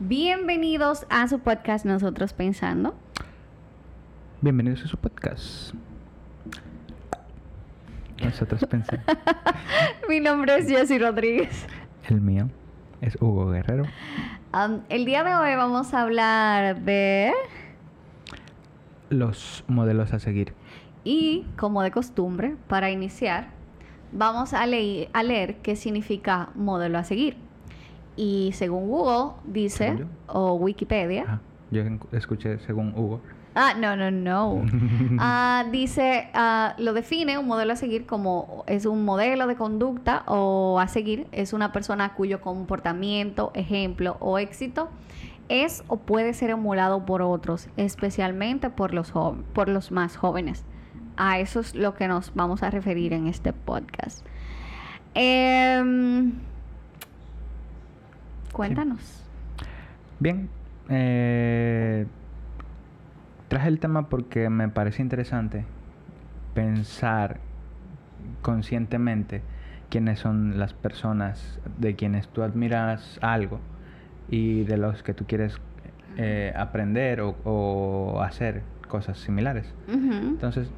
Bienvenidos a su podcast Nosotros Pensando. Bienvenidos a su podcast. Nosotros Pensando. Mi nombre es Jessy Rodríguez. El mío es Hugo Guerrero. Um, el día de hoy vamos a hablar de... Los modelos a seguir. Y, como de costumbre, para iniciar, vamos a, leer, a leer qué significa modelo a seguir. Y según Google dice, o Wikipedia, Ah, yo escuché según Hugo. Ah, no, no, no. Ah, dice, ah, lo define un modelo a seguir como es un modelo de conducta o a seguir es una persona cuyo comportamiento, ejemplo o éxito es o puede ser emulado por otros, especialmente por los, por los más jóvenes. A eso es lo que nos vamos a referir en este podcast. Em, cuéntanos. Bien, eh, traje el tema porque me parece interesante pensar conscientemente quiénes son las personas de quienes tú admiras algo y de los que tú quieres eh, aprender o, o hacer cosas similares. Entonces,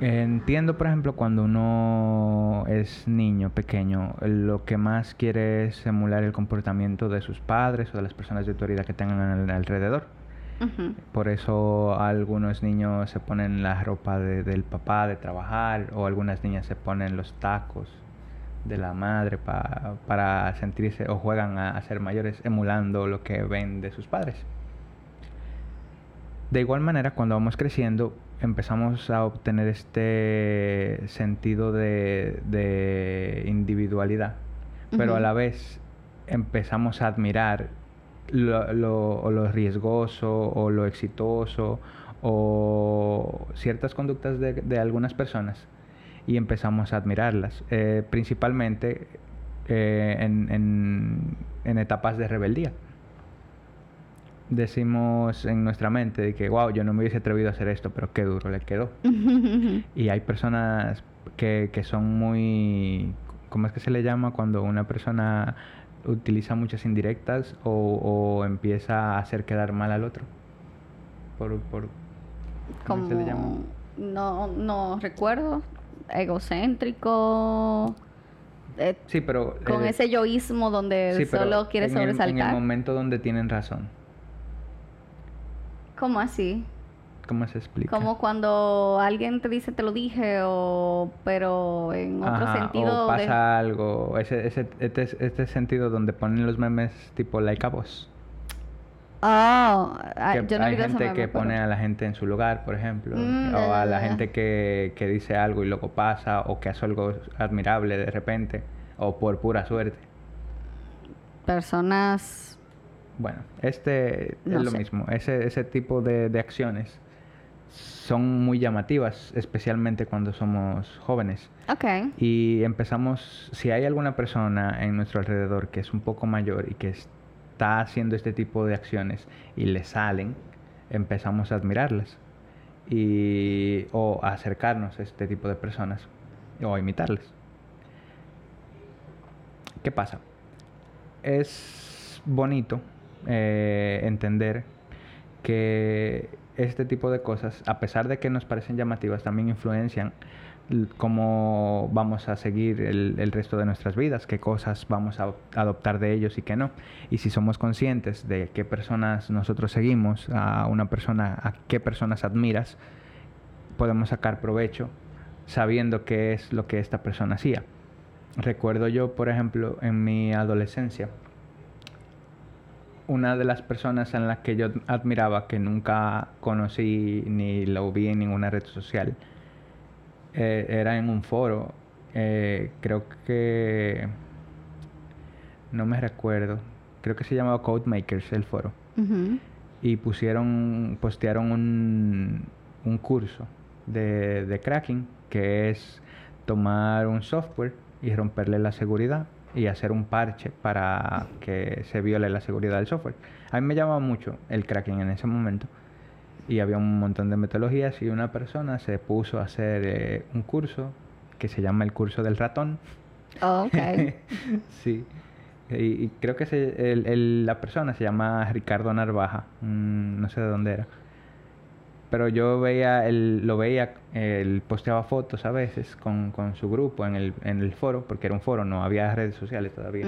entiendo, por ejemplo, cuando uno es niño, pequeño, lo que más quiere es emular el comportamiento de sus padres o de las personas de autoridad que tengan al- alrededor. Por eso algunos niños se ponen la ropa de- del papá de trabajar o algunas niñas se ponen los tacos de la madre pa- para sentirse o juegan a, a ser mayores emulando lo que ven de sus padres. De igual manera, cuando vamos creciendo, empezamos a obtener este sentido de, de individualidad, pero a la vez empezamos a admirar lo, lo- lo riesgoso o lo exitoso o ciertas conductas de, de algunas personas y empezamos a admirarlas, eh, principalmente eh, en, en- en etapas de rebeldía. Decimos en nuestra mente de que, wow, yo no me hubiese atrevido a hacer esto, pero qué duro le quedó. Y hay personas que, que son muy... ¿Cómo es que se le llama cuando una persona utiliza muchas indirectas o, o empieza a hacer quedar mal al otro? Por, por, ¿Cómo se le llama? no no recuerdo egocéntrico eh, Sí, pero... con eh, ese yoísmo donde sí, solo quiere el- en el sobresaltar momento donde tienen razón. ¿Cómo así? ¿Cómo se explica? Como cuando alguien te dice te lo dije o pero en otro Ajá, sentido o de- pasa algo, ese, ese, este, este sentido donde ponen los memes tipo like a vos. Oh, ah, que yo no hay gente meme, que pero- pone a la gente en su lugar, por ejemplo, Mm, o a la gente que, que dice algo y luego pasa, o que hace algo admirable de repente, o por pura suerte. personas Bueno, este No es lo sé. mismo, ese, ese tipo de, de acciones son muy llamativas, especialmente cuando somos jóvenes. Ok. Y empezamos, si hay alguna persona en nuestro alrededor que es un poco mayor y que está haciendo este tipo de acciones y le salen, empezamos a admirarlas y, o a acercarnos a este tipo de personas o a imitarles. ¿Qué pasa? Es bonito eh, entender que este tipo de cosas, a pesar de que nos parecen llamativas, también influencian cómo vamos a seguir el, el resto de nuestras vidas, qué cosas vamos a adoptar de ellos y qué no. Y si somos conscientes de qué personas nosotros seguimos, a una persona, a qué personas admiras, podemos sacar provecho sabiendo qué es lo que esta persona hacía. Recuerdo yo, por ejemplo, en mi adolescencia, una de las personas en las que yo admiraba, que nunca conocí ni lo vi en ninguna red social, eh, era en un foro. eh, creo que... No me recuerdo. Creo que se llamaba Codemakers el foro. Y pusieron, postearon un, un curso de, de cracking, que es tomar un software y romperle la seguridad y hacer un parche para que se viole la seguridad del software. A mí me llamaba mucho el cracking en ese momento y había un montón de metodologías y una persona se puso a hacer eh, un curso que se llama el curso del ratón. Oh, ok. sí. Y, y creo que se- el- el- la persona se llama Ricardo Narvaja, mm, no sé de dónde era. Pero yo veía, el, lo veía, él posteaba fotos a veces con, con su grupo en el, en el foro, porque era un foro, no había redes sociales todavía.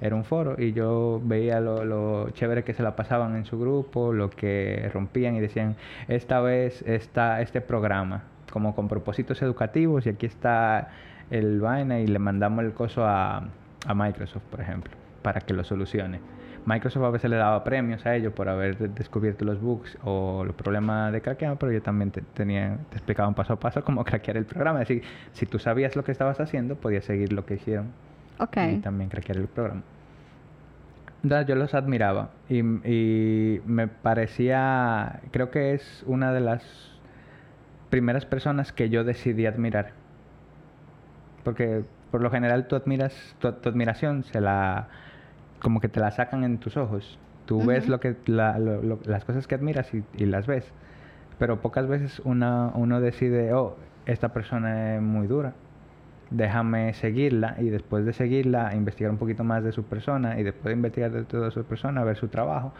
Era un foro y yo veía lo, lo chévere que se la pasaban en su grupo, lo que rompían y decían, esta vez está este programa, como con propósitos educativos y aquí está el vaina y le mandamos el coso a, a Microsoft, por ejemplo, para que lo solucione. Microsoft a veces le daba premios a ellos por haber de- descubierto los bugs o los problemas de craqueo, pero yo también te, tenía, te explicaban paso a paso cómo craquear el programa. Es decir, si tú sabías lo que estabas haciendo, podías seguir lo que hicieron Ok. y también craquear el programa. Entonces, yo los admiraba y, y me parecía, creo que es una de las primeras personas que yo decidí admirar. Porque por lo general tú admiras, tu, tu admiración se la, como que te la sacan en tus ojos. Tú ves lo que, la- lo- lo- las cosas que admiras y, y las ves. Pero pocas veces una, uno decide, oh, esta persona es muy dura déjame seguirla y después de seguirla investigar un poquito más de su persona y después de investigar de toda su persona, ver su trabajo.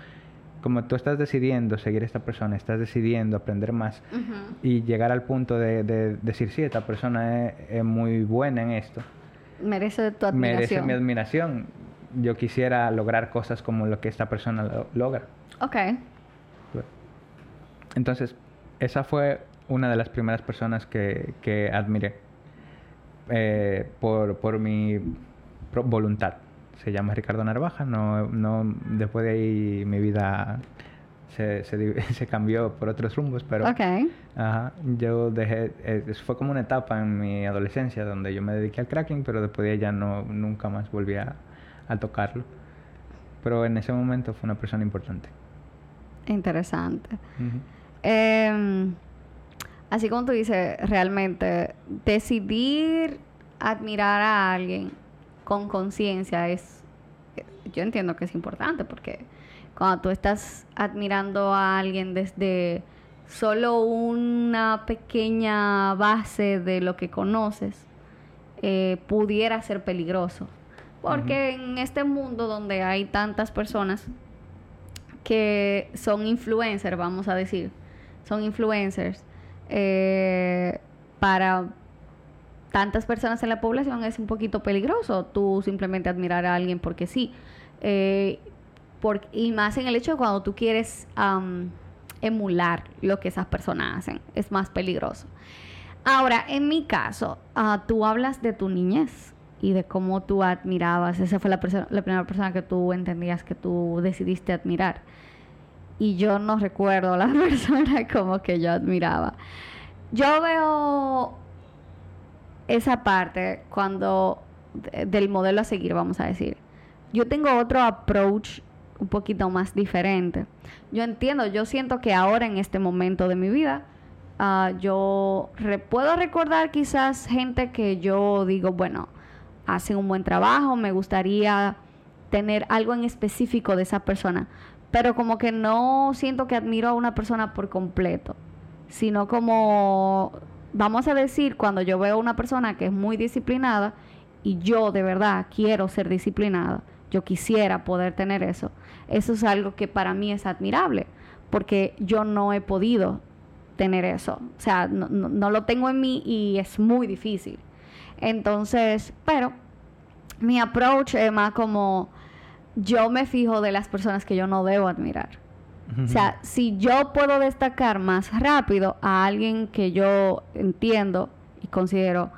Como tú estás decidiendo seguir a esta persona, estás decidiendo aprender más y llegar al punto de, de decir, sí, esta persona es, es muy buena en esto, Merece tu merece admiración. mi admiración. Yo quisiera lograr cosas como lo que esta persona lo- logra. Ok. Entonces, esa fue una de las primeras personas que, que admiré eh, por, por mi voluntad. Se llama Ricardo Narvaja. No, no, después de ahí mi vida se, se, se cambió por otros rumbos, pero ajá, yo dejé, eh, fue como una etapa en mi adolescencia donde yo me dediqué al cracking, pero después de ahí ya no, nunca más volví a, a tocarlo. Pero en ese momento fue una persona importante. Interesante. Em, así como tú dices, realmente decidir admirar a alguien con conciencia es, yo entiendo que es importante porque cuando tú estás admirando a alguien desde solo una pequeña base de lo que conoces, eh, pudiera ser peligroso. Porque en este mundo donde hay tantas personas que son influencers, vamos a decir, son influencers, eh, para tantas personas en la población es un poquito peligroso tú simplemente admirar a alguien porque sí. Eh, por- y más en el hecho de cuando tú quieres emular lo que esas personas hacen, es más peligroso. Ahora, en mi caso, ah, tú hablas de tu niñez y de cómo tú admirabas, esa fue la, primera persona que tú entendías que tú decidiste admirar. Y yo no recuerdo la persona como que yo admiraba. Yo veo esa parte cuando de- del modelo a seguir, vamos a decir. Yo tengo otro approach un poquito más diferente. Yo entiendo, yo siento que ahora en este momento de mi vida, ah, yo puedo recordar quizás gente que yo digo, bueno, hacen un buen trabajo, me gustaría tener algo en específico de esa persona, pero como que no siento que admiro a una persona por completo, sino como, vamos a decir, cuando yo veo a una persona que es muy disciplinada y yo de verdad quiero ser disciplinada, yo quisiera poder tener eso, eso es algo que para mí es admirable, porque yo no he podido tener eso, o sea, no, no- no lo tengo en mí y es muy difícil. Entonces, pero mi approach es más como yo me fijo de las personas que yo no debo admirar. O sea, si yo puedo destacar más rápido a alguien que yo entiendo y considero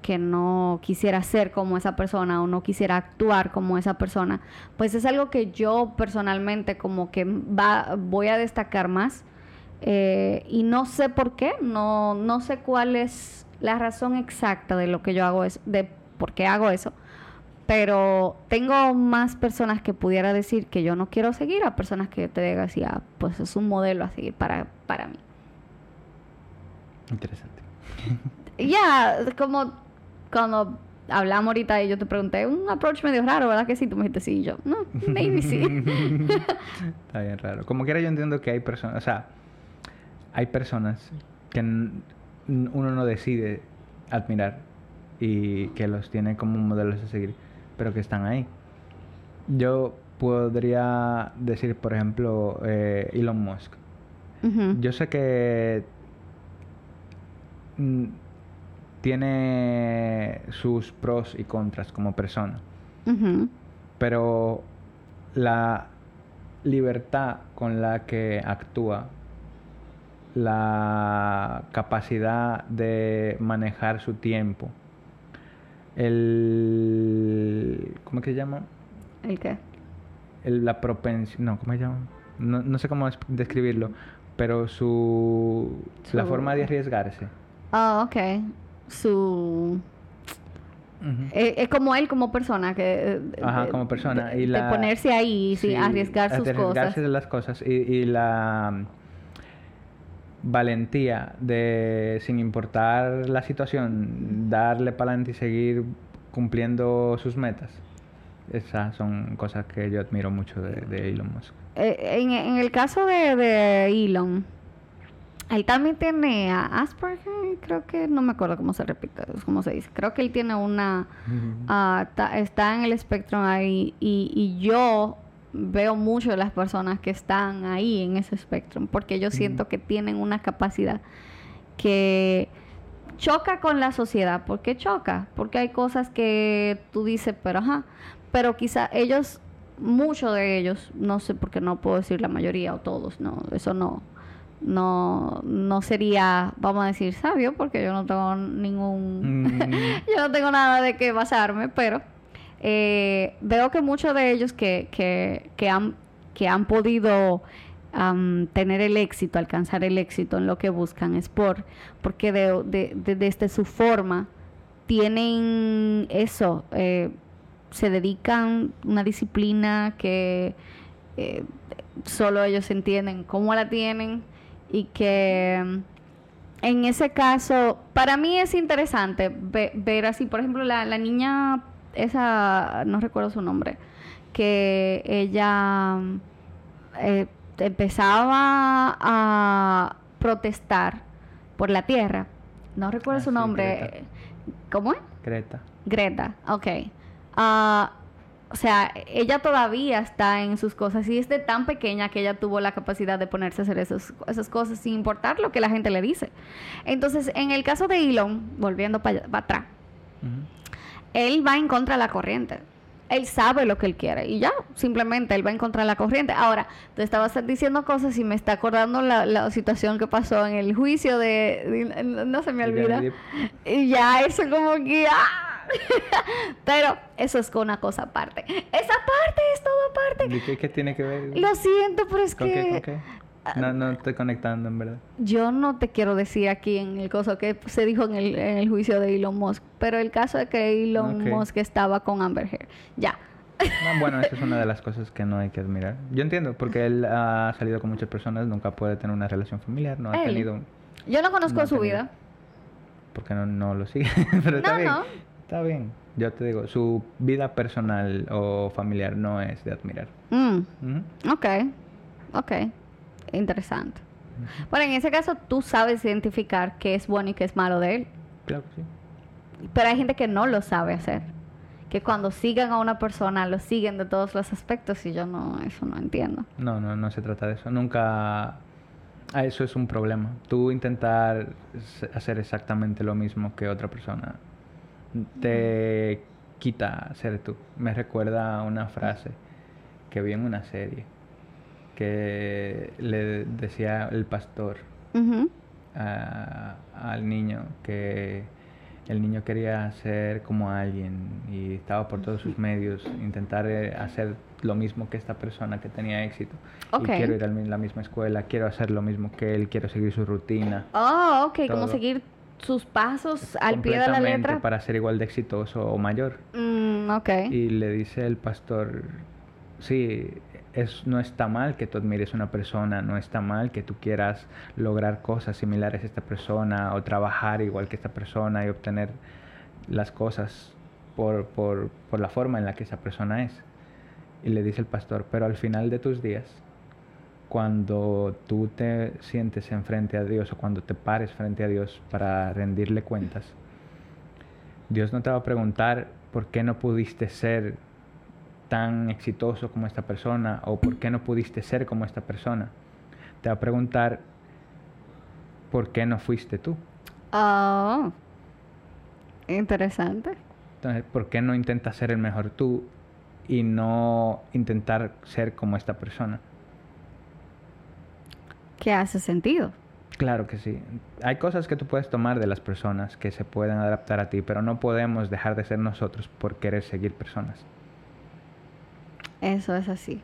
que no quisiera ser como esa persona o no quisiera actuar como esa persona, pues es algo que yo personalmente como que va, voy a destacar más. Eh, y no sé por qué, no, no sé cuál es la razón exacta de lo que yo hago, es, de por qué hago eso. Pero tengo más personas que pudiera decir que yo no quiero seguir a personas que yo te diga así, ah, pues es un modelo a seguir para, para mí. Interesante. Ya, como cuando hablamos ahorita y yo te pregunté, un approach medio raro, ¿verdad que sí? Tú me dijiste sí, y yo, no, maybe sí. Está bien raro. Como quiera yo entiendo que hay personas, o sea, hay personas que uno no decide admirar y que los tiene como modelos a seguir, pero que están ahí. Yo podría decir, por ejemplo, eh, Elon Musk. Yo sé que mm, tiene sus pros y contras como persona, pero la libertad con la que actúa, la capacidad de manejar su tiempo, el... ¿Cómo es que se llama? ¿El qué? el- la propensión, no, ¿cómo se llama? No, no sé cómo es- describirlo, pero su, la forma de arriesgarse. Ah, ok. Su... Eh, Es, como él como persona que... eh, Ajá, de- como persona. De, y de la, ponerse ahí, sí, arriesgar sus arriesgarse cosas. de las cosas y, y la valentía de, sin importar la situación, darle para adelante y seguir cumpliendo sus metas. Esas son cosas que yo admiro mucho de, de Elon Musk. Eh, en, en el caso de, de Elon, él también tiene a Asperger, creo que no me acuerdo cómo se repite, cómo se dice. Creo que él tiene una, ah, ta- está en el espectro ahí y, y yo veo mucho de las personas que están ahí en ese espectro, porque yo siento que tienen una capacidad que choca con la sociedad. ¿Por qué choca? Porque hay cosas que tú dices, pero ajá, pero quizá ellos, muchos de ellos, no sé porque no puedo decir la mayoría o todos, no, eso no, no, no sería, vamos a decir, sabio, porque yo no tengo ningún, Mm, yo no tengo nada de qué basarme, pero eh, veo que muchos de ellos que, que, que han, que han podido tener el éxito, alcanzar el éxito en lo que buscan, es por porque de, de- de- desde su forma tienen eso, eh, se dedican una disciplina que eh, solo ellos entienden cómo la tienen y que en ese caso, para mí es interesante ve- ver así, por ejemplo, la, la niña, esa, no recuerdo su nombre, que ella eh, empezaba a protestar por la tierra. No recuerdo Ah, su sí, nombre. Greta. ¿Cómo es? Greta. Greta, ok. Ah, o sea, ella todavía está en sus cosas y es de tan pequeña que ella tuvo la capacidad de ponerse a hacer esos- esas cosas sin importar lo que la gente le dice. Entonces, en el caso de Elon, volviendo para atrás, Ujú. Él va en contra de la corriente. Él sabe lo que él quiere y ya, simplemente él va en contra de la corriente. Ahora, tú estabas diciendo cosas y me está acordando la, la situación que pasó en el juicio de... de- no se me olvida. Y ya, eso como que... ¡ah! Pero eso es una cosa aparte. Esa parte es todo aparte. ¿Y qué, qué tiene que ver? Lo siento, pero es ¿Con que... qué? ¿Con qué? No, no estoy conectando, en verdad. Yo no te quiero decir aquí en el caso que se dijo en el, en el juicio de Elon Musk, pero el caso de que Elon Ok. Musk estaba con Amber Heard. Ya. No, bueno, esa es una de las cosas que no hay que admirar. Yo entiendo, porque él ha salido con muchas personas, nunca puede tener una relación familiar, no ha Él. tenido... Yo no conozco No su tenido. vida. Porque no, no lo sigue. Pero está No, bien. Está bien. Yo te digo, su vida personal o familiar no es de admirar. Mm, Ujú. ok. Ok. Interesante. Bueno, en ese caso tú sabes identificar qué es bueno y qué es malo de él. Claro que sí. Pero hay gente que no lo sabe hacer. Que cuando sigan a una persona lo siguen de todos los aspectos y yo no, eso no entiendo. No, no, no se trata de eso. Nunca... Ah, eso es un problema. Tú intentar hacer exactamente lo mismo que otra persona te quita ser tú. Me recuerda a una frase que vi en una serie que le decía el pastor a- al niño que el niño quería ser como alguien y estaba por todos sus medios intentar eh, hacer lo mismo que esta persona que tenía éxito y quiero ir a la misma escuela quiero hacer lo mismo que él quiero seguir su rutina Oh, ok. Como seguir sus pasos al pie de la letra. para ser igual de exitoso o mayor Mm, ok. y le dice el pastor, sí, es, no está mal que tú admires a una persona, no está mal que tú quieras lograr cosas similares a esta persona o trabajar igual que esta persona y obtener las cosas por, por, por la forma en la que esa persona es. Y le dice el pastor, pero al final de tus días, cuando tú te sientes enfrente a Dios o cuando te pares frente a Dios para rendirle cuentas, Dios no te va a preguntar por qué no pudiste ser tan exitoso como esta persona o por qué no pudiste ser como esta persona. Te va a preguntar por qué no fuiste tú. Oh, interesante. Entonces, ¿por qué no intentas ser el mejor tú y no intentar ser como esta persona? ¿Qué hace sentido? Claro que sí. Hay cosas que tú puedes tomar de las personas que se pueden adaptar a ti, pero no podemos dejar de ser nosotros por querer seguir personas. Eso es así.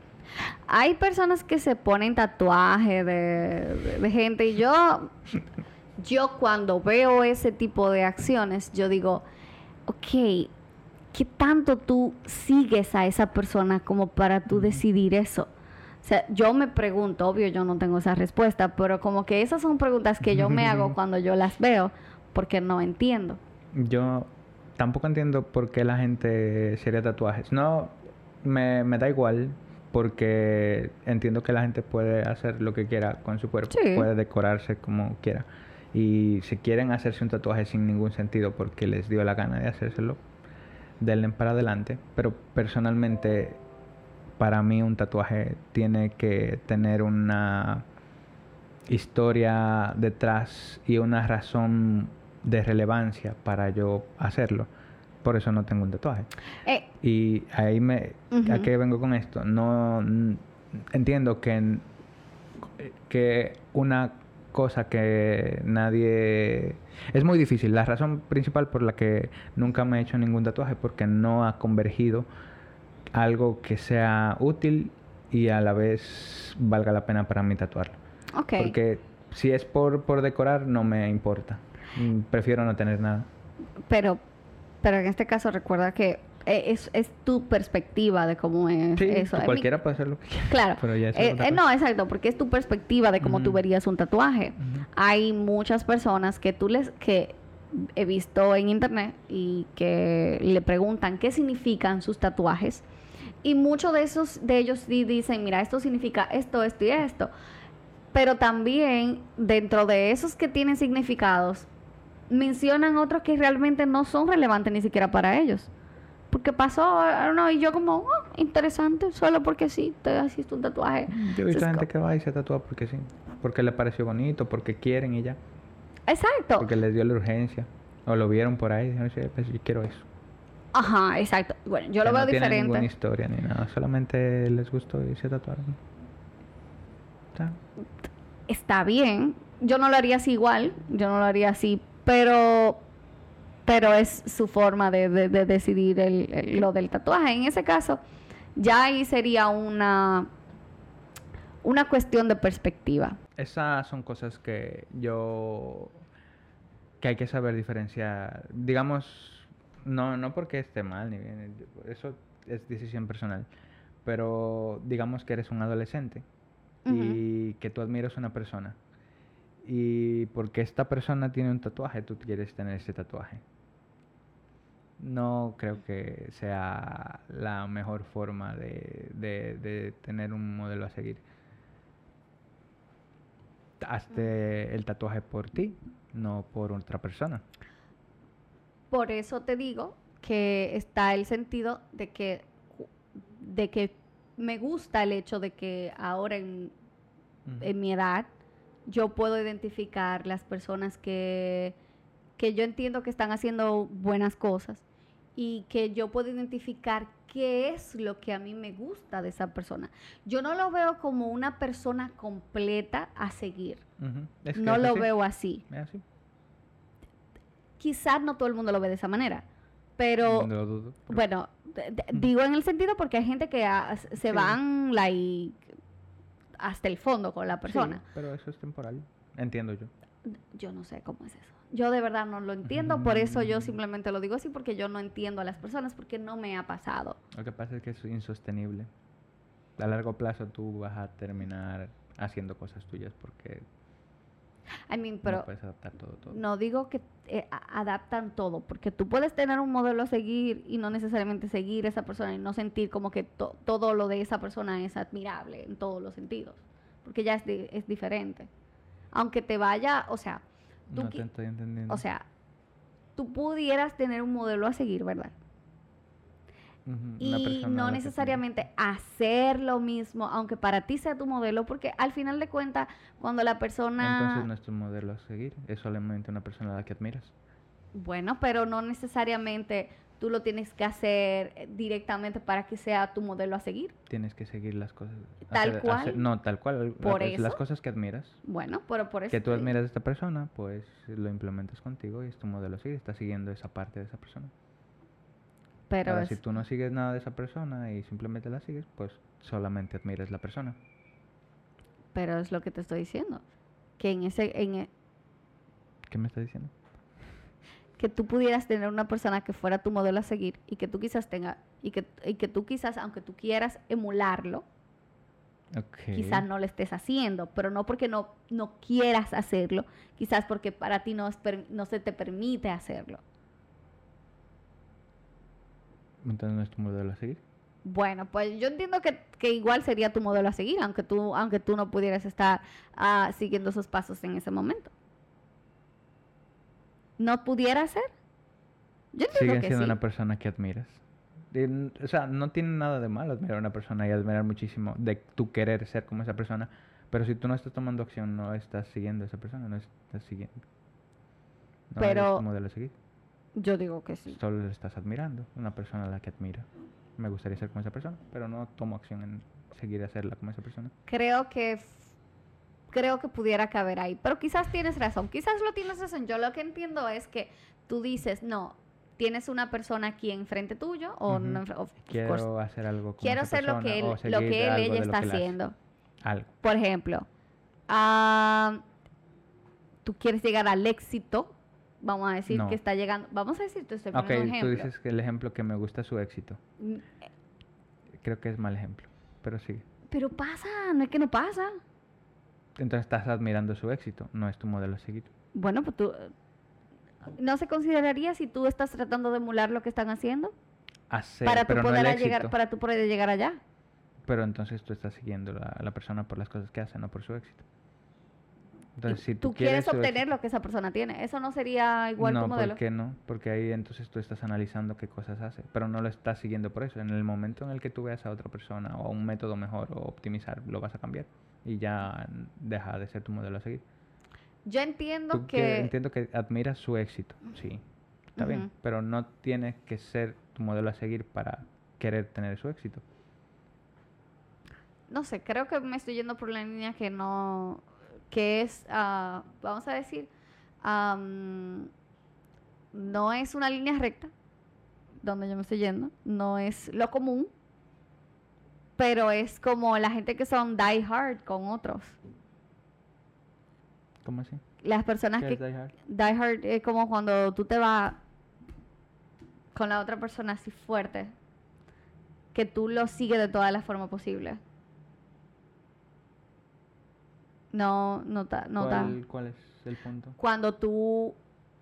Hay personas que se ponen tatuajes de, de gente y yo, yo cuando veo ese tipo de acciones, yo digo, ok, ¿qué tanto tú sigues a esa persona como para tú decidir eso? O sea, yo me pregunto, obvio yo no tengo esa respuesta, pero como que esas son preguntas que yo me hago cuando yo las veo, porque no entiendo. Yo tampoco entiendo por qué la gente se haría tatuajes. No, me, me da igual, porque entiendo que la gente puede hacer lo que quiera con su cuerpo, Sí. puede decorarse como quiera. Y si quieren hacerse un tatuaje sin ningún sentido porque les dio la gana de hacérselo, denle para adelante. Pero personalmente, para mí un tatuaje tiene que tener una historia detrás y una razón de relevancia para yo hacerlo. Por eso no tengo un tatuaje. Eh, Y ahí me... ¿A Ujú. qué vengo con esto? No... n- Entiendo que, que una cosa que nadie... Es muy difícil. La razón principal por la que nunca me he hecho ningún tatuaje es porque no ha convergido algo que sea útil y a la vez valga la pena para mí tatuarlo. Porque si es por, por decorar, no me importa. Mm, Prefiero no tener nada. Pero, pero en este caso recuerda que eh, es, es tu perspectiva de cómo es Sí, eso. Mi- cualquiera puede hacer lo que quiera. Claro. Pero ya Eh, eh, no, exacto, porque es tu perspectiva de cómo tú Ujú. verías un tatuaje. Hay muchas personas que tú les que he visto en internet y que le preguntan qué significan sus tatuajes y muchos de esos de ellos sí dicen, mira, esto significa esto, esto y esto. Pero también dentro de esos que tienen significados mencionan otros que realmente no son relevantes ni siquiera para ellos. Porque pasó, know, y yo como, "Oh, interesante, solo porque sí, te hiciste un tatuaje. Yo he visto gente que va y se tatúa porque sí. Porque le pareció bonito, porque quieren y ya. Exacto. Porque les dio la urgencia. O lo vieron por ahí y dijeron, "Sí, pues yo quiero eso. Ajá, exacto. Bueno, yo Que lo veo no tiene ninguna diferente. historia ni nada. Solamente les gustó y se tatuaron. Ya. Está bien. Yo no lo haría así igual. Yo no lo haría así. Pero. Pero es su forma de, de- de decidir el- el- lo del tatuaje. En ese caso, ya ahí sería una. Una cuestión de perspectiva. Esas son cosas que yo... que hay que saber diferenciar. Digamos, no, no porque esté mal, ni bien, eso es decisión personal. Pero digamos que eres un adolescente y que tú admiras a una persona. Y porque esta persona tiene un tatuaje, tú quieres tener ese tatuaje. No creo que sea la mejor forma de, de- de tener un modelo a seguir. Hazte el tatuaje por ti, no por otra persona. Por eso te digo que está el sentido de que, de que me gusta el hecho de que ahora en, en mi edad yo puedo identificar las personas que, que yo entiendo que están haciendo buenas cosas y que yo puedo identificar qué es lo que a mí me gusta de esa persona. Yo no lo veo como una persona completa a seguir. Ujú. Es que no lo así, veo así. Quizás no todo el mundo lo ve de esa manera, pero No Bueno, digo en el sentido porque hay gente que se Sí. van like, hasta el fondo con la Sí, persona. pero eso es temporal, entiendo yo. Yo no sé cómo es eso. Yo de verdad no lo entiendo, por eso yo Mm. simplemente lo digo así porque yo no entiendo a las personas porque no me ha pasado. Lo que pasa es que es insostenible. A largo plazo tú vas a terminar haciendo cosas tuyas porque I mean, no pero puedes adaptar todo. todo. no digo que eh, a- adaptan todo, porque tú puedes tener un modelo a seguir y no necesariamente seguir esa persona y no sentir como que to- todo lo de esa persona es admirable en todos los sentidos, porque ya es, di- es diferente. Aunque te vaya, o sea, tú no te estoy entendiendo. o sea, tú pudieras tener un modelo a seguir, ¿verdad? Y a no necesariamente hacer lo mismo, aunque para ti sea tu modelo, porque al final de cuentas, cuando la persona... Entonces no es tu modelo a seguir, es solamente una persona a la que admiras. Bueno, pero no necesariamente tú lo tienes que hacer eh, directamente para que sea tu modelo a seguir. Tienes que seguir las cosas. Tal cual. no, tal cual. Por Las eso. cosas que admiras. Bueno, pero por eso... Que tú admiras de esta persona, pues lo implementas contigo y es tu modelo a seguir. Estás siguiendo esa parte de esa persona. Pero Ahora, es- si tú no sigues nada de esa persona y simplemente la sigues, pues solamente admiras la persona. pero es lo que te estoy diciendo. Que en ese... En, e- ¿Qué me estás diciendo? que tú pudieras tener una persona que fuera tu modelo a seguir y que tú quizás tenga y que, y que tú quizás aunque tú quieras emularlo quizás no lo estés haciendo pero no porque no no quieras hacerlo quizás porque para ti no es per- no se te permite hacerlo Entonces no es tu modelo a seguir. bueno pues yo entiendo que, que igual sería tu modelo a seguir aunque tú aunque tú no pudieras estar ah, siguiendo esos pasos en ese momento no pudiera ser yo entiendo Sigue que siendo sí una persona que admiras. O sea, no tiene nada de malo admirar a una persona y admirar muchísimo de tu querer ser como esa persona. Pero si tú no estás tomando acción, no estás siguiendo a esa persona, no estás siguiendo. No eres Pero- tu modelo a seguir. Yo digo que sí Solo le estás admirando. Una persona a la que admira. Me gustaría ser como esa persona, pero no tomo acción en seguir a serla como esa persona. creo que creo que pudiera caber ahí pero quizás tienes razón quizás lo tienes razón yo lo que entiendo es que tú dices no tienes una persona aquí enfrente tuyo o, no of- course, Quiero hacer algo como quiero ser lo que él lo que él ella está haciendo Algo. por ejemplo ah, tú quieres llegar al éxito vamos a decir No. que está llegando vamos a decir te estoy poniendo un tú ejemplo dices que el ejemplo que me gusta es su éxito. Mm, Creo que es mal ejemplo, pero sí. pero pasa no es que no pasa Entonces estás admirando su éxito, no es tu modelo a seguir. bueno pues tú no se consideraría si tú estás tratando de emular lo que están haciendo Hacer, para tú pero no poder el llegar éxito. para tú poder llegar allá Pero entonces tú estás siguiendo la- a la persona por las cosas que hace, no por su éxito. Entonces, si tú, tú, quieres obtener lo que esa persona tiene eso no sería igual no, tu modelo ¿por qué no? Porque ahí entonces tú estás analizando qué cosas hace, pero no lo estás siguiendo por eso. En el momento en el que tú veas a otra persona o a un método mejor o optimizar, lo vas a cambiar y ya deja de ser tu modelo a seguir. yo entiendo Tú que que- entiendo que admiras su éxito, sí, está bien, pero no tiene que ser tu modelo a seguir para querer tener su éxito. no sé creo que me estoy yendo por la línea que no que es ah, vamos a decir am, no es una línea recta donde yo me estoy yendo no es lo común pero es como la gente que son die hard con otros ¿Cómo así? las personas ¿Qué que Die Hard? Die Hard es como cuando tú te vas con la otra persona así fuerte, que tú lo sigues de todas las formas posibles. No, no está, no. ¿Cuál, cuál es el punto? Cuando tú,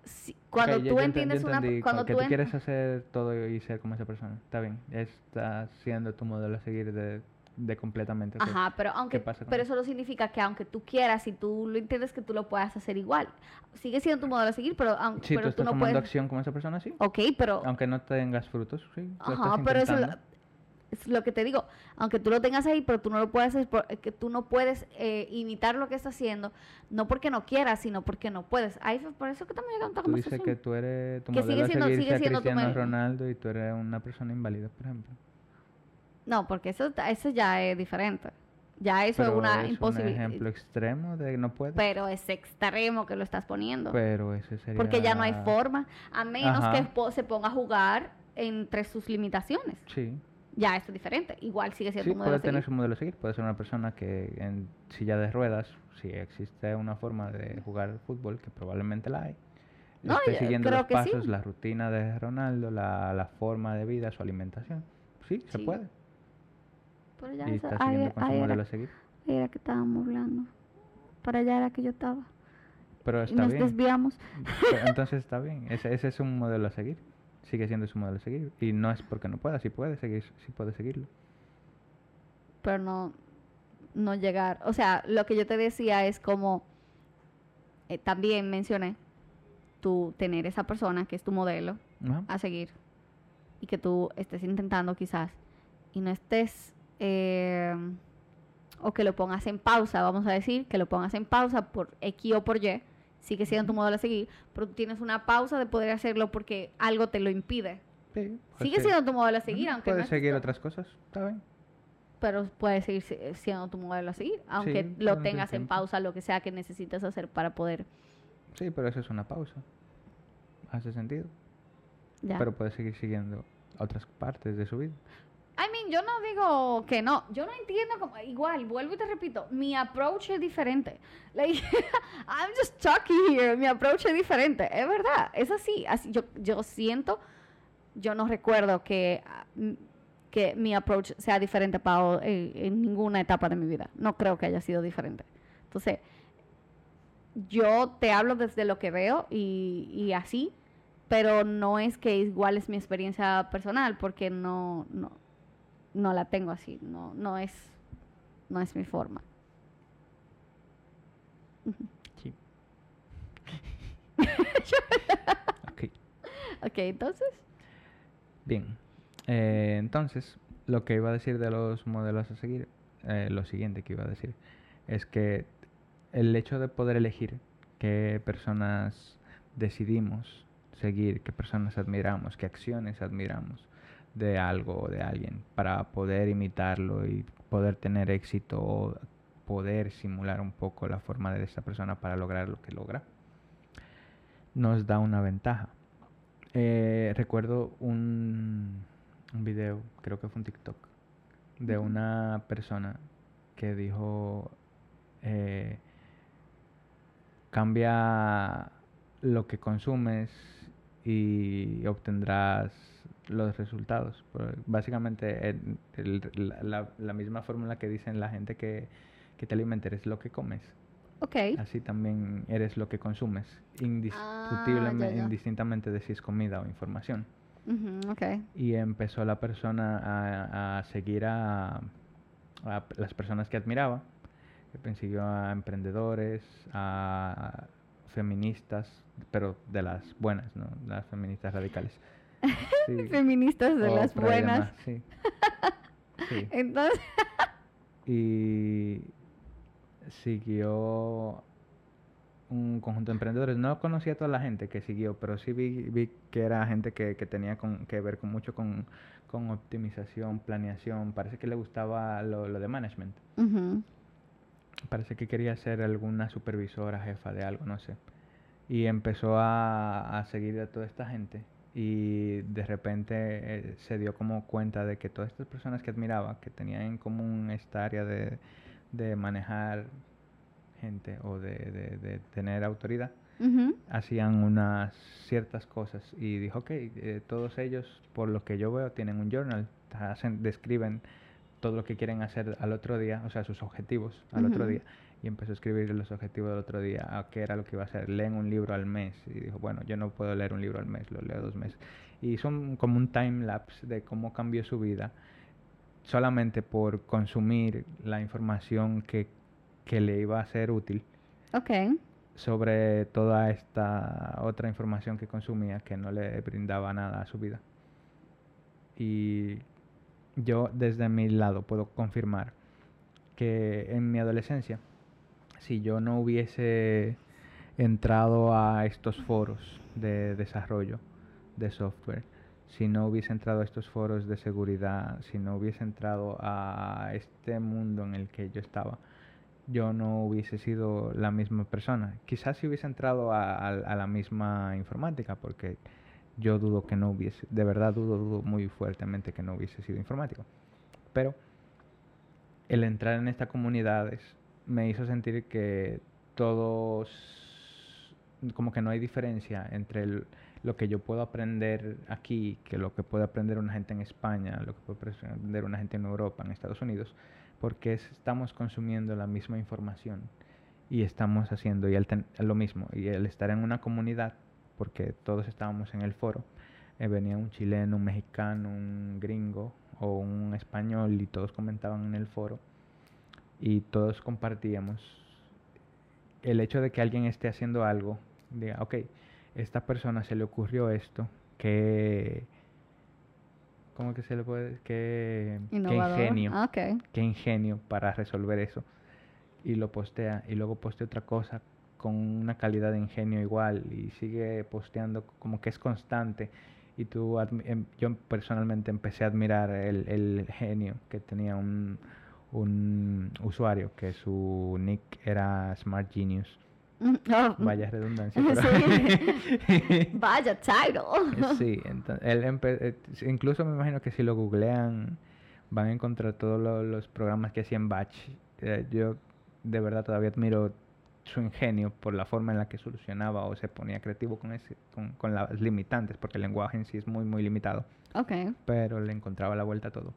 si- cuando Ok, ya- tú entiendes una, cuando que tú tú quieres hacer todo y ser como esa persona. Está bien, está siendo tu modelo a seguir de, de completamente. Ajá, pero aunque, pasa pero eso? no significa que aunque tú quieras y tú lo entiendes que tú lo puedas hacer igual. Sigue siendo tu modelo a seguir, pero, aun- Si tú pero estás tú no tomando puedes. acción como esa persona, sí. Ok, pero Aunque no tengas frutos, sí. Ajá, pero eso es lo, que te digo. Aunque tú lo tengas ahí, pero tú no lo puedes hacer, por- eh, que tú no puedes eh, imitar lo que está haciendo, no porque no quieras, sino porque no puedes. Ahí fue por eso que estamos llegando a Tú dices que tú eres tu Que modelo sigue siendo- sigue siendo tu Cristiano. Ronaldo y tú eres una persona inválida, por ejemplo. No, porque eso, eso ya es diferente. Ya eso pero es una es un imposibilidad. ejemplo extremo de no puedes. Pero es extremo que lo estás poniendo. Pero ese sería... porque ya no hay forma, a menos Ajá. que se ponga a jugar entre sus limitaciones. Sí. Ya eso es diferente. Igual sigue siendo Sí, un modelo puede tener su modelo a seguir. Puede ser una persona que en silla de ruedas, si existe una forma de jugar fútbol, que probablemente la hay, No, esté yo siguiendo los que sí. pasos, la rutina de Ronaldo, la, la forma de vida, su alimentación. Sí, se Sí. puede. Pero ya Y está ahí- siguiendo con su ahí era- modelo a seguir. ahí era que estábamos hablando. Para allá era que yo estaba. Pero Y está nos bien. desviamos. Pero entonces está bien. Ese, ese es un modelo a seguir. Sigue siendo su modelo a seguir. Y no es porque no pueda, sí puede seguir, sí puede seguirlo. pero no, no llegar. O sea, lo que yo te decía es como, eh, también mencioné, tú tener esa persona que es tu modelo Ajá. a seguir. y que tú estés intentando quizás y no estés, eh, o que lo pongas en pausa, vamos a decir, que lo pongas en pausa por X o por Y, sigue siendo tu modelo a seguir, pero tú tienes una pausa de poder hacerlo porque algo te lo impide. Sí, Sigue siendo tu modelo a seguir, aunque no Puedes estés seguir otras cosas, está bien. pero puede seguir si- siendo tu modelo a seguir, aunque Sí, lo tengas en pausa, lo que sea que necesites hacer para poder Sí, pero eso es una pausa. Hace sentido. ya. Pero puedes seguir siguiendo otras partes de su vida. I mean, yo no digo que no. Yo no entiendo cómo. Igual, vuelvo y te repito. Mi approach es diferente. Like, I'm just talking here. Mi approach es diferente. Es verdad. Es así. así yo, yo siento. Yo no recuerdo que, que mi approach sea diferente para en, en ninguna etapa de mi vida. No creo que haya sido diferente. Entonces, yo te hablo desde lo que veo y, y así, pero no es que igual es mi experiencia personal, porque no, no, no la tengo así, no, no es, no es mi forma. Sí. ok. Ok, entonces, Bien. Eh, entonces, lo que iba a decir de los modelos a seguir, eh, lo siguiente que iba a decir, es que el hecho de poder elegir qué personas decidimos seguir, qué personas admiramos, qué acciones admiramos de algo o de alguien, para poder imitarlo y poder tener éxito o poder simular un poco la forma de esa persona para lograr lo que logra, nos da una ventaja. Eh, recuerdo un, un video, creo que fue un TikTok, de una persona que dijo, eh, cambia lo que consumes y obtendrás los resultados. Básicamente, el- el- la, misma fórmula que dicen la gente que, que te alimenta eres lo que comes. ok. Así también eres lo que consumes, Ah, indiscutiblemente, ya, ya. indistintamente de si es comida o información. Ujú, ok. Y empezó la persona a, a seguir a, a las personas que admiraba. Siguió a emprendedores, a feministas, pero de las buenas, ¿no? Las feministas radicales. Sí. Feministas de las buenas. sí. Sí. Entonces, y siguió un conjunto de emprendedores. No conocía a toda la gente que siguió, pero sí vi, vi que era gente que, que tenía con- que ver con mucho con, con optimización, planeación. Parece que le gustaba lo, lo de management. Parece que quería ser alguna supervisora, jefa de algo, no sé. Y empezó a, a seguir a toda esta gente. Y de repente eh, se dio como cuenta de que todas estas personas que admiraba, que tenían en común esta área de, de manejar gente o de, de- de tener autoridad, hacían unas ciertas cosas. Y dijo, ok, eh, todos ellos, por lo que yo veo, tienen un journal, hacen, describen todo lo que quieren hacer al otro día, o sea, sus objetivos al otro día. Y empezó a escribir los objetivos del otro día, a qué era lo que iba a hacer. Leen un libro al mes. Y dijo, bueno, yo no puedo leer un libro al mes, lo leo dos meses. Y son como un time lapse de cómo cambió su vida solamente por consumir la información que, que le iba a ser útil ok. sobre toda esta otra información que consumía que no le brindaba nada a su vida. Y yo desde mi lado puedo confirmar que en mi adolescencia, si yo no hubiese entrado a estos foros de desarrollo de software, si no hubiese entrado a estos foros de seguridad, si no hubiese entrado a este mundo en el que yo estaba, yo no hubiese sido la misma persona. Quizás si hubiese entrado a, la misma informática, porque yo dudo que no hubiese, de verdad dudo, dudo muy fuertemente que no hubiese sido informático. Pero el entrar en estas comunidades me hizo sentir que todos, como que no hay diferencia entre lo que yo puedo aprender aquí, que lo que puede aprender una gente en España, lo que puede aprender una gente en Europa, en Estados Unidos, porque es- estamos consumiendo la misma información y estamos haciendo y el lo mismo. Y el estar en una comunidad, porque todos estábamos en el foro, eh, venía un chileno, un mexicano, un gringo o un español y todos comentaban en el foro y todos compartíamos el hecho de que alguien esté haciendo algo, diga, ok, esta persona se le ocurrió esto, ¿qué, ¿Cómo que se le puede...? Qué, qué Innovador. ingenio. Ah, ok. Qué ingenio para resolver eso. Y lo postea. Y luego postea otra cosa con una calidad de ingenio igual. Y sigue posteando como que es constante. Y tú, em- yo personalmente empecé a admirar el, el genio que tenía un, un usuario, que su nick era Smart Genius. Mm. Vaya redundancia. Sí. Vaya title. Sí, entonces, él eh, incluso me imagino que si lo googlean van a encontrar todos lo- los programas que hacía en Batch. Eh, yo de verdad todavía admiro su ingenio por la forma en la que solucionaba o se ponía creativo con, ese, con, con las limitantes, porque el lenguaje en sí es muy, muy limitado, Ok. pero le encontraba la vuelta a todo.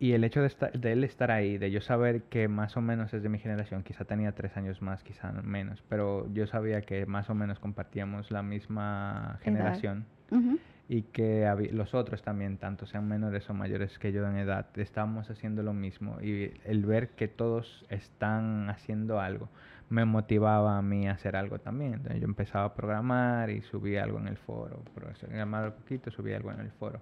Y el hecho de, esta- de él estar ahí, de yo saber que más o menos es de mi generación, quizá tenía tres años más, quizá menos, pero yo sabía que más o menos compartíamos la misma generación y que los otros también, tanto sean menores o mayores que yo en edad, estábamos haciendo lo mismo y el ver que todos están haciendo algo me motivaba a mí a hacer algo también. Entonces yo empezaba a programar y subía algo en el foro, programar un poquito, subía algo en el foro.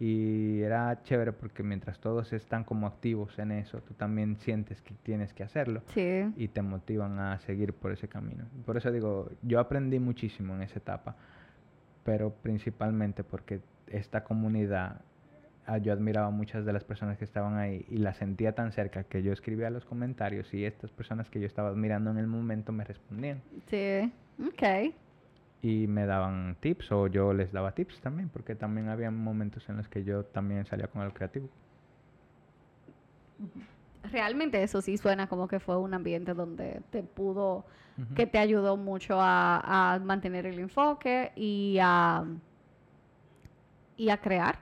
Y era chévere porque mientras todos están como activos en eso, tú también sientes que tienes que hacerlo Sí. y te motivan a seguir por ese camino. Por eso digo, yo aprendí muchísimo en esa etapa, pero principalmente porque esta comunidad, ah, yo admiraba muchas de las personas que estaban ahí y las sentía tan cerca que yo escribía los comentarios y estas personas que yo estaba admirando en el momento me respondían Sí. Ok. Y me daban tips o yo les daba tips también, porque también había momentos en los que yo también salía con algo creativo. Realmente eso sí suena como que fue un ambiente donde te pudo, Ujú. que te ayudó mucho a, a mantener el enfoque y a, y a crear.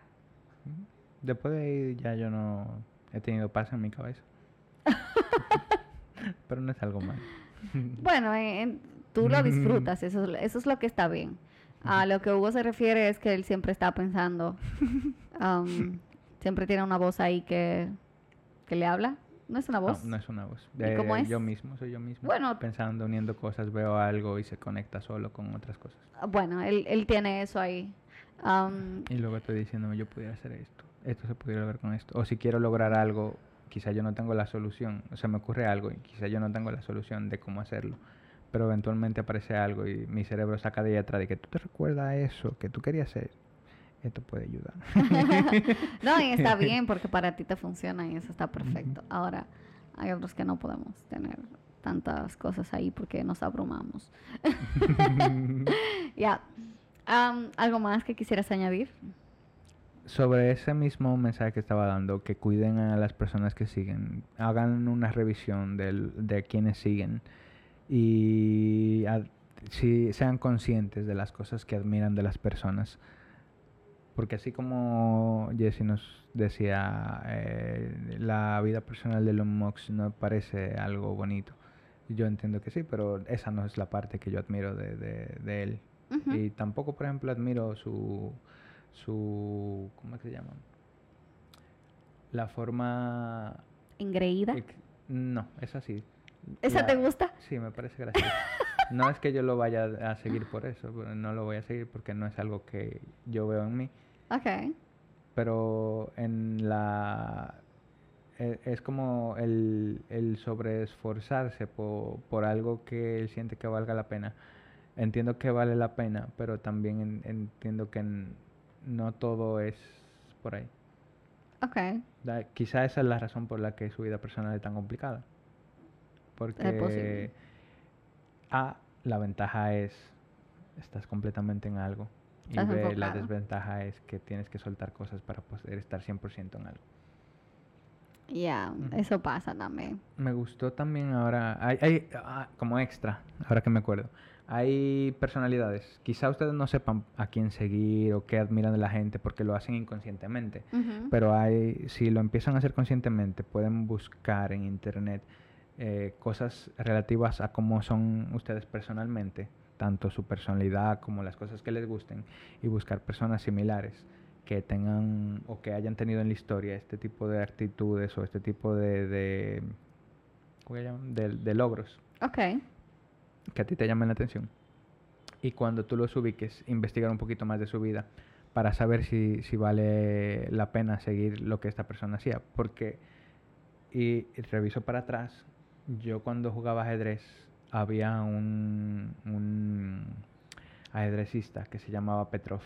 Después de ahí ya yo no he tenido paz en mi cabeza. Pero no es algo malo. Bueno, en- en- tú lo disfrutas, eso, es- eso es lo que está bien. A lo que Hugo se refiere es que él siempre está pensando, um, siempre tiene una voz ahí que, que le habla. ¿No es una voz? no es una voz. ¿Y cómo Eh, es? Yo mismo, soy yo mismo. Bueno. Pensando, uniendo cosas, veo algo y se conecta solo con otras cosas. Ah, Bueno, él, él tiene eso ahí. Um, Y luego estoy diciéndome, yo pudiera hacer esto. Esto se pudiera lograr con esto. O si quiero lograr algo, quizá yo no tengo la solución. O se me ocurre algo y quizá yo no tengo la solución de cómo hacerlo. Pero eventualmente aparece algo y mi cerebro saca de ahí atrás de que tú te recuerdas eso que tú querías hacer. Esto puede ayudar. no, y está bien porque para ti te funciona y eso está perfecto. Ahora, hay otros que no podemos tener tantas cosas ahí porque nos abrumamos. Ya. Um, ¿Algo más que quisieras añadir? Sobre ese mismo mensaje que estaba dando, que cuiden a las personas que siguen, hagan una revisión del- de quienes siguen y a- si sean conscientes de las cosas que admiran de las personas. Porque así como Jesse nos decía, eh, la vida personal de Elon Musk no parece algo bonito. Yo entiendo que sí, pero esa no es la parte que yo admiro de, de- de él. Y tampoco, por ejemplo, admiro su, su, ¿cómo es que se llama? La forma... ¿Engreída? No, es así. ¿Esa La- te gusta? Sí, me parece gracioso. no es que yo lo vaya a seguir por eso, pero no lo voy a seguir porque no es algo que yo veo en mí. Ok. Pero en la... e- Es como el, el sobreesforzarse por, por algo que él siente que valga la pena. Entiendo que vale la pena, pero también en- entiendo que no todo es por ahí. Ok. Quizá esa es la razón por la que su vida personal es tan complicada. Porque. A, la ventaja es estás completamente en algo. Y Estás B, la desventaja es que tienes que soltar cosas para poder estar 100% en algo. Ya, Ujú. eso pasa también. Me gustó también ahora, hay, hay, ah, como extra, ahora que me acuerdo, hay personalidades. Quizá ustedes no sepan a quién seguir o qué admiran de la gente porque lo hacen inconscientemente. Pero hay, si lo empiezan a hacer conscientemente, pueden buscar en internet eh, cosas relativas a cómo son ustedes personalmente, tanto su personalidad como las cosas que les gusten, y buscar personas similares que tengan o que hayan tenido en la historia este tipo de actitudes o este tipo de, de, de, de logros Ok. que a ti te llamen la atención. Y cuando tú los ubiques, investigar un poquito más de su vida para saber si, si vale la pena seguir lo que esta persona hacía. Porque, y, reviso para atrás, yo cuando jugaba ajedrez había un, un ajedrecista que se llamaba Petrov,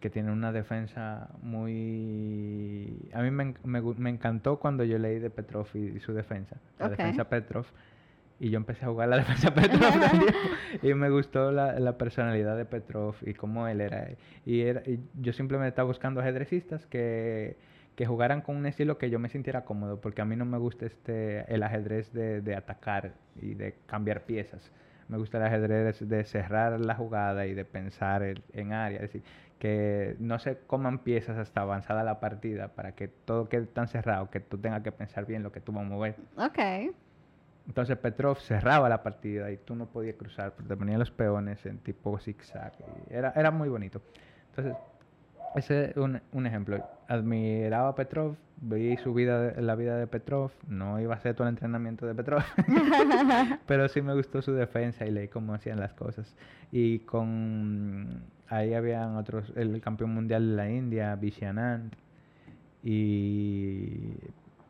que tiene una defensa muy... A mí me, me, me encantó cuando yo leí de Petrov y, su defensa, la defensa Petrov, y yo empecé a jugar la defensa Petrov también. y me gustó la, la, personalidad de Petrov y cómo él era. Y, era, y yo simplemente estaba buscando ajedrecistas que, que, jugaran con un estilo que yo me sintiera cómodo, porque a mí no me gusta este el ajedrez de, de atacar y de cambiar piezas. Me gusta el ajedrez de cerrar la jugada y de pensar en área. Es decir, que no se coman piezas hasta avanzada la partida para que todo quede tan cerrado que tú tengas que pensar bien lo que tú vas a mover. Ok. Entonces Petrov cerraba la partida y tú no podías cruzar, porque te ponían los peones en tipo zigzag. era, era muy bonito. Entonces, ese es un, un, ejemplo. Admiraba a Petrov, vi su vida, la vida de Petrov. No iba a hacer todo el entrenamiento de Petrov, pero sí me gustó su defensa y leí cómo hacían las cosas. Y con ahí habían otros, el campeón mundial de la India, Vishanand, y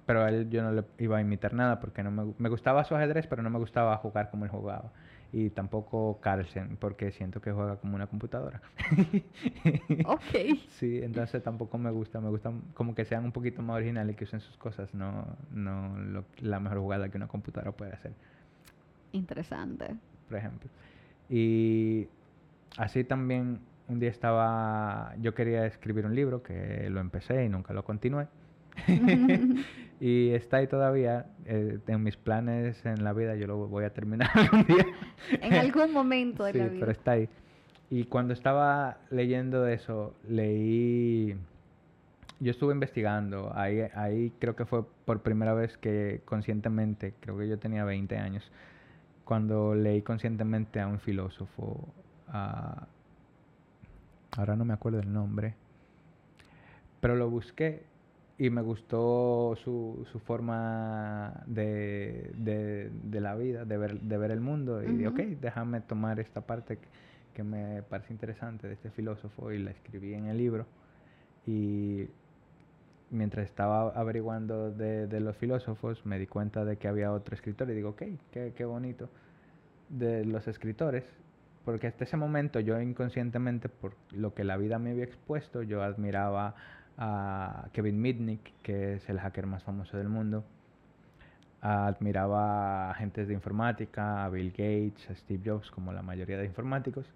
pero a él yo no le iba a imitar nada porque no me, me, gustaba su ajedrez, pero no me gustaba jugar como él jugaba. Y tampoco Carlsen, porque siento que juega como una computadora. ok. Sí, entonces tampoco me gusta. Me gusta como que sean un poquito más originales y que usen sus cosas, no, no lo, la mejor jugada que una computadora puede hacer. Interesante. Por ejemplo. Y así también un día estaba, yo quería escribir un libro que lo empecé y nunca lo continué. y está ahí todavía eh, en mis planes en la vida. Yo lo voy a terminar algún día. en algún momento de sí, la vida. pero está ahí. Y cuando estaba leyendo eso, leí. Yo estuve investigando. Ahí, ahí creo que fue por primera vez que conscientemente, creo que yo tenía 20 años, cuando leí conscientemente a un filósofo. A, ahora no me acuerdo el nombre. Pero lo busqué y me gustó su, su forma de, de, de, la vida, de ver, de ver el mundo. Y uh -huh. ok, déjame tomar esta parte que, que, me parece interesante de este filósofo y la escribí en el libro. Y mientras estaba averiguando de, de los filósofos, me di cuenta de que había otro escritor y digo, ok, qué, qué bonito. De los escritores, porque hasta ese momento yo inconscientemente, por lo que la vida me había expuesto, yo admiraba a Kevin Mitnick, que es el hacker más famoso del mundo. Admiraba a agentes de informática, a Bill Gates, a Steve Jobs, como la mayoría de informáticos.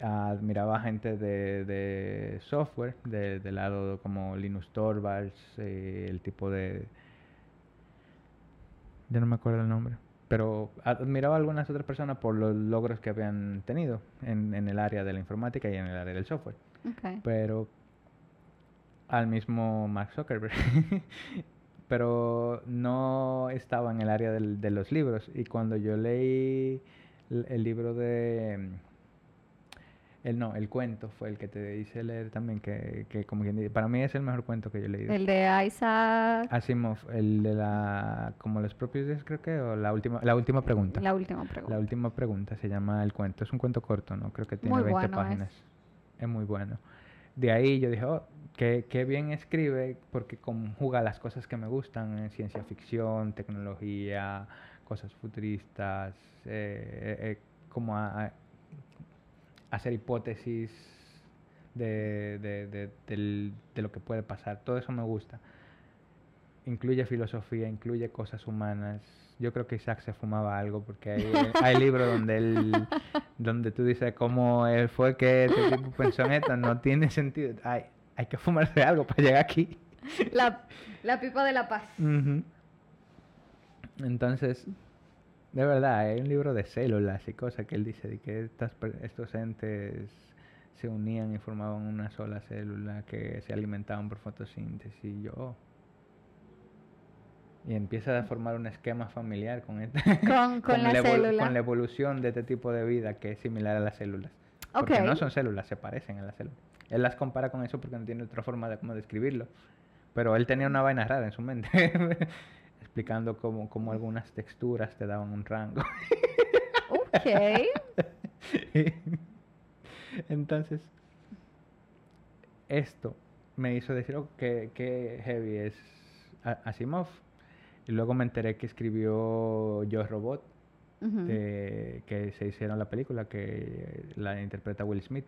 Admiraba a gente de, de software, de, de, lado como Linus Torvalds, eh, el tipo de... Ya no me acuerdo el nombre. Pero admiraba a algunas otras personas por los logros que habían tenido en, en el área de la informática y en el área del software. Okay. Pero al mismo Mark Zuckerberg. Pero no estaba en el área del, de los libros. Y cuando yo leí el, el libro de... El, no, el cuento fue el que te hice leer también, que, que como quien dice, para mí es el mejor cuento que yo he leído. El de Isaac Asimov, el de la, como los propios días creo que, o la última, la última pregunta. La última pregunta. La última pregunta se llama El cuento, es un cuento corto, ¿no? Creo que tiene muy 20 bueno páginas. Es. es muy bueno de ahí yo dije, oh, qué, qué, bien escribe porque conjuga las cosas que me gustan, en ciencia ficción, tecnología, cosas futuristas, eh, eh, como a, a hacer hipótesis de, de, de, del, de, lo que puede pasar. Todo eso me gusta. Incluye filosofía, incluye cosas humanas. Yo creo que Isaac se fumaba algo porque hay, hay libros donde él, donde tú dices cómo él fue que este tipo pensó en esto. No tiene sentido. Hay, hay que fumarse algo para llegar aquí. La, la pipa de la paz. Uh -huh. Entonces, de verdad, hay un libro de células y cosas que él dice de que estas, estos entes se unían y formaban una sola célula que se alimentaban por fotosíntesis. Y yo, y empieza a formar un esquema familiar con, este, con, con, con, la, la con la evolución de este tipo de vida que es similar a las células. Porque okay. no son células, se parecen a las células. Él las compara con eso porque no tiene otra forma de cómo describirlo. Pero él tenía una vaina rara en su mente, explicando cómo, cómo, algunas texturas te daban un rango. ok. Entonces, esto me hizo decir oh, que, que heavy es Asimov. Y luego me enteré que escribió Yo Robot, que se hicieron la película, que la interpreta Will Smith,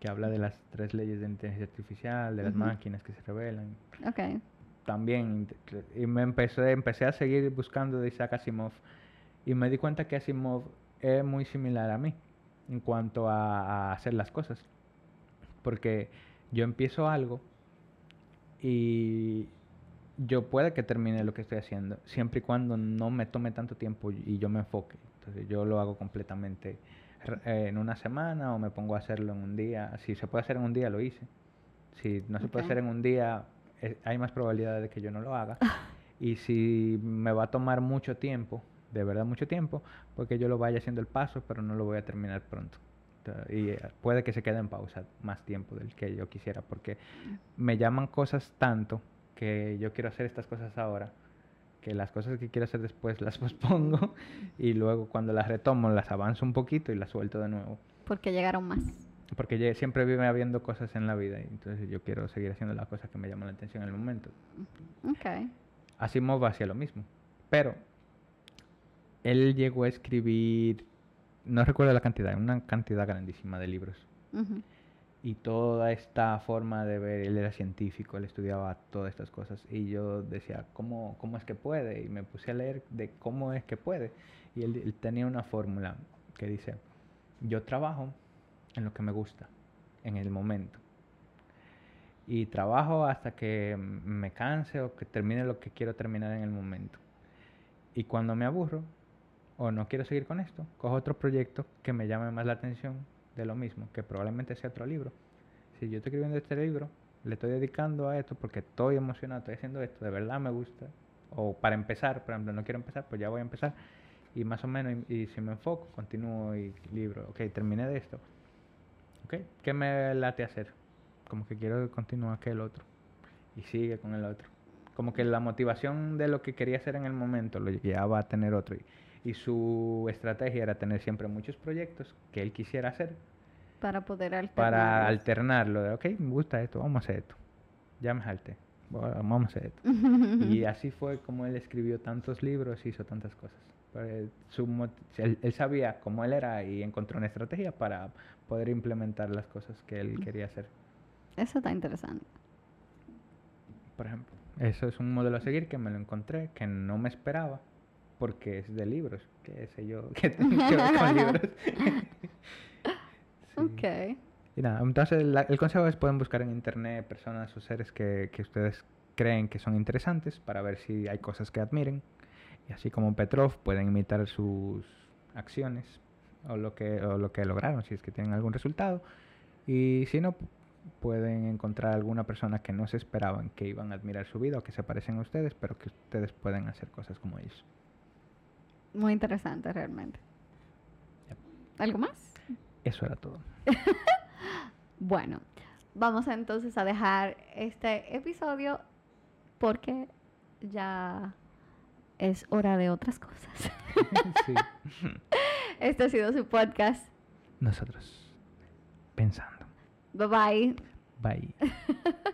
que habla de las tres leyes de inteligencia artificial, de las máquinas que se revelan. Okay. También, y me empecé, empecé a seguir buscando de Isaac Asimov y me di cuenta que Asimov es muy similar a mí en cuanto a hacer las cosas. Porque yo empiezo algo y yo puede que termine lo que estoy haciendo, siempre y cuando no me tome tanto tiempo y yo me enfoque. Entonces yo lo hago completamente eh, en una semana o me pongo a hacerlo en un día. Si se puede hacer en un día, lo hice. Si no se puede hacer en un día, eh, hay más probabilidades de que yo no lo haga. y si me va a tomar mucho tiempo, de verdad mucho tiempo, porque yo lo vaya haciendo el paso, pero no lo voy a terminar pronto. Y eh, puede que se quede en pausa más tiempo del que yo quisiera, porque me llaman cosas tanto que yo quiero hacer estas cosas ahora, que las cosas que quiero hacer después las pospongo y luego cuando las retomo las avanzo un poquito y las suelto de nuevo. Porque llegaron más. Porque siempre vive habiendo cosas en la vida y entonces yo quiero seguir haciendo las cosas que me llaman la atención en el momento. Ok. Así va hacia lo mismo. Pero él llegó a escribir, no recuerdo la cantidad, una cantidad grandísima de libros y toda esta forma de ver, él era científico, él estudiaba todas estas cosas y yo decía, ¿cómo, cómo es que puede? Y me puse a leer de cómo es que puede. Y él, tenía una fórmula que dice, yo trabajo en lo que me gusta, en el momento. Y trabajo hasta que me canse o que termine lo que quiero terminar en el momento. Y cuando me aburro o no quiero seguir con esto, cojo otro proyecto que me llame más la atención de lo mismo, que probablemente sea otro libro. Si yo estoy escribiendo este libro, le estoy dedicando a esto porque estoy emocionado, estoy haciendo esto, de verdad me gusta. O para empezar, por ejemplo, no quiero empezar, pues ya voy a empezar. Y más o menos, y, si me enfoco, continúo y libro. Ok, terminé de esto. Ok, ¿qué me late hacer? Como que quiero continuar que el otro. Y sigue con el otro. Como que la motivación de lo que quería hacer en el momento lo llevaba a tener otro. Y su estrategia era tener siempre muchos proyectos que él quisiera hacer. Para poder alternarlo. Para alternarlo, de, ok, me gusta esto, vamos a hacer esto. Ya me jalté, vamos a hacer esto. y así fue como él escribió tantos libros y hizo tantas cosas. Su, él, sabía cómo él era y encontró una estrategia para poder implementar las cosas que él quería hacer. Eso está interesante. Por ejemplo, eso es un modelo a seguir que me lo encontré, que no me esperaba porque es de libros, qué sé yo, que tiene que ver con libros. Ok. Y nada, entonces el consejo es pueden buscar en internet personas o seres que, que ustedes creen que son interesantes para ver si hay cosas que admiren. Y así como Petrov pueden imitar sus acciones o lo que, o lo que lograron, si es que tienen algún resultado. Y si no, pueden encontrar alguna persona que no se esperaban que iban a admirar su vida o que se parecen a ustedes, pero que ustedes pueden hacer cosas como ellos. Muy interesante realmente. ¿Algo más? Eso era todo. bueno, vamos entonces a dejar este episodio porque ya es hora de otras cosas. sí. Este ha sido su podcast. Nosotros pensando. Bye bye. Bye.